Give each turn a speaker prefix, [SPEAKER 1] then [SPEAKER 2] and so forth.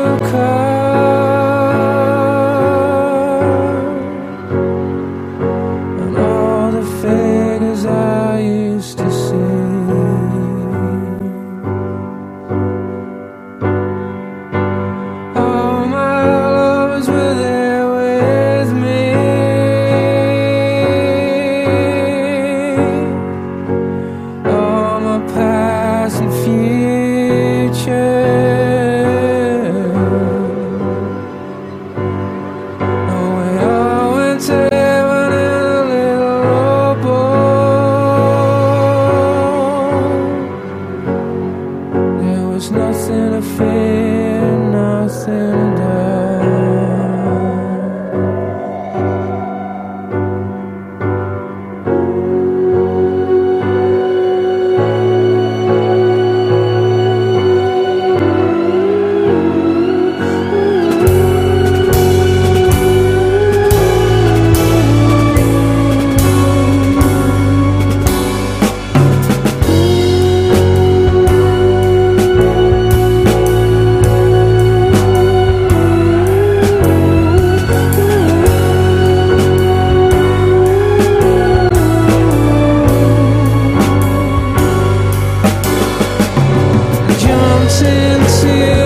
[SPEAKER 1] you to into